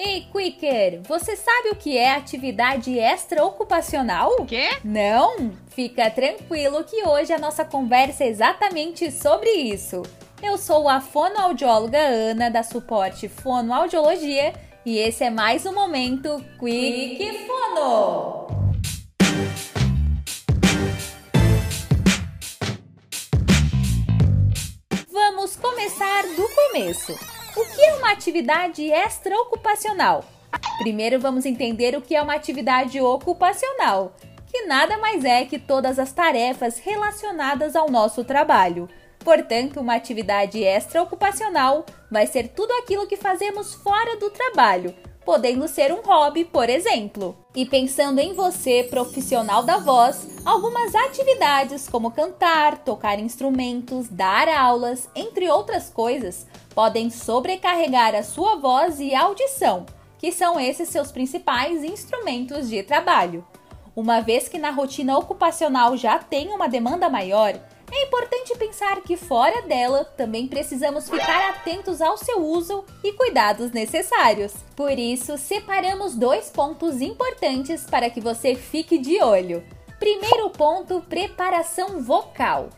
Ei, Quicker, você sabe o que é atividade extraocupacional? Quê? Não? Fica tranquilo que hoje a nossa conversa é exatamente sobre isso. Eu sou a fonoaudióloga Ana, da Suporte Fonoaudiologia, e esse é mais um momento Quick Fono! Vamos começar do começo. O que é uma atividade extraocupacional? Primeiro vamos entender o que é uma atividade ocupacional, que nada mais é que todas as tarefas relacionadas ao nosso trabalho. Portanto, uma atividade extraocupacional vai ser tudo aquilo que fazemos fora do trabalho, podendo ser um hobby, por exemplo. E pensando em você, profissional da voz, algumas atividades como cantar, tocar instrumentos, dar aulas, entre outras coisas, podem sobrecarregar a sua voz e audição, que são esses seus principais instrumentos de trabalho. Uma vez que na rotina ocupacional já tem uma demanda maior, é importante pensar que fora dela também precisamos ficar atentos ao seu uso e cuidados necessários. Por isso, separamos dois pontos importantes para que você fique de olho. Primeiro ponto: preparação vocal.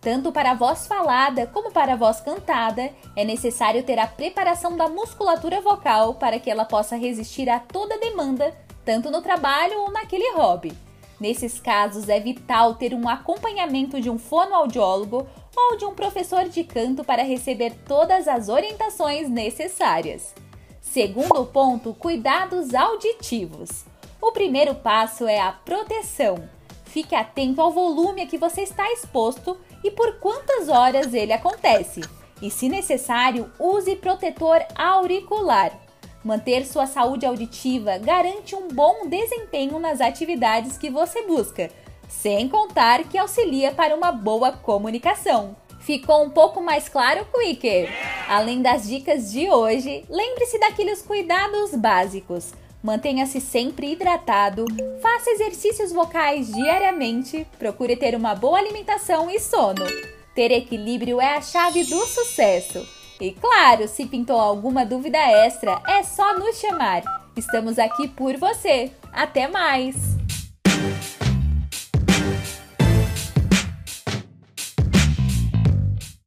Tanto para a voz falada como para a voz cantada, é necessário ter a preparação da musculatura vocal para que ela possa resistir a toda demanda, tanto no trabalho ou naquele hobby. Nesses casos, é vital ter um acompanhamento de um fonoaudiólogo ou de um professor de canto para receber todas as orientações necessárias. Segundo ponto, cuidados auditivos. O primeiro passo é a proteção. Fique atento ao volume a que você está exposto e por quantas horas ele acontece. E, se necessário, use protetor auricular. Manter sua saúde auditiva garante um bom desempenho nas atividades que você busca, sem contar que auxilia para uma boa comunicação. Ficou um pouco mais claro, Quicker? Além das dicas de hoje, lembre-se daqueles cuidados básicos. Mantenha-se sempre hidratado, faça exercícios vocais diariamente, procure ter uma boa alimentação e sono. Ter equilíbrio é a chave do sucesso. E claro, se pintou alguma dúvida extra, é só nos chamar. Estamos aqui por você. Até mais!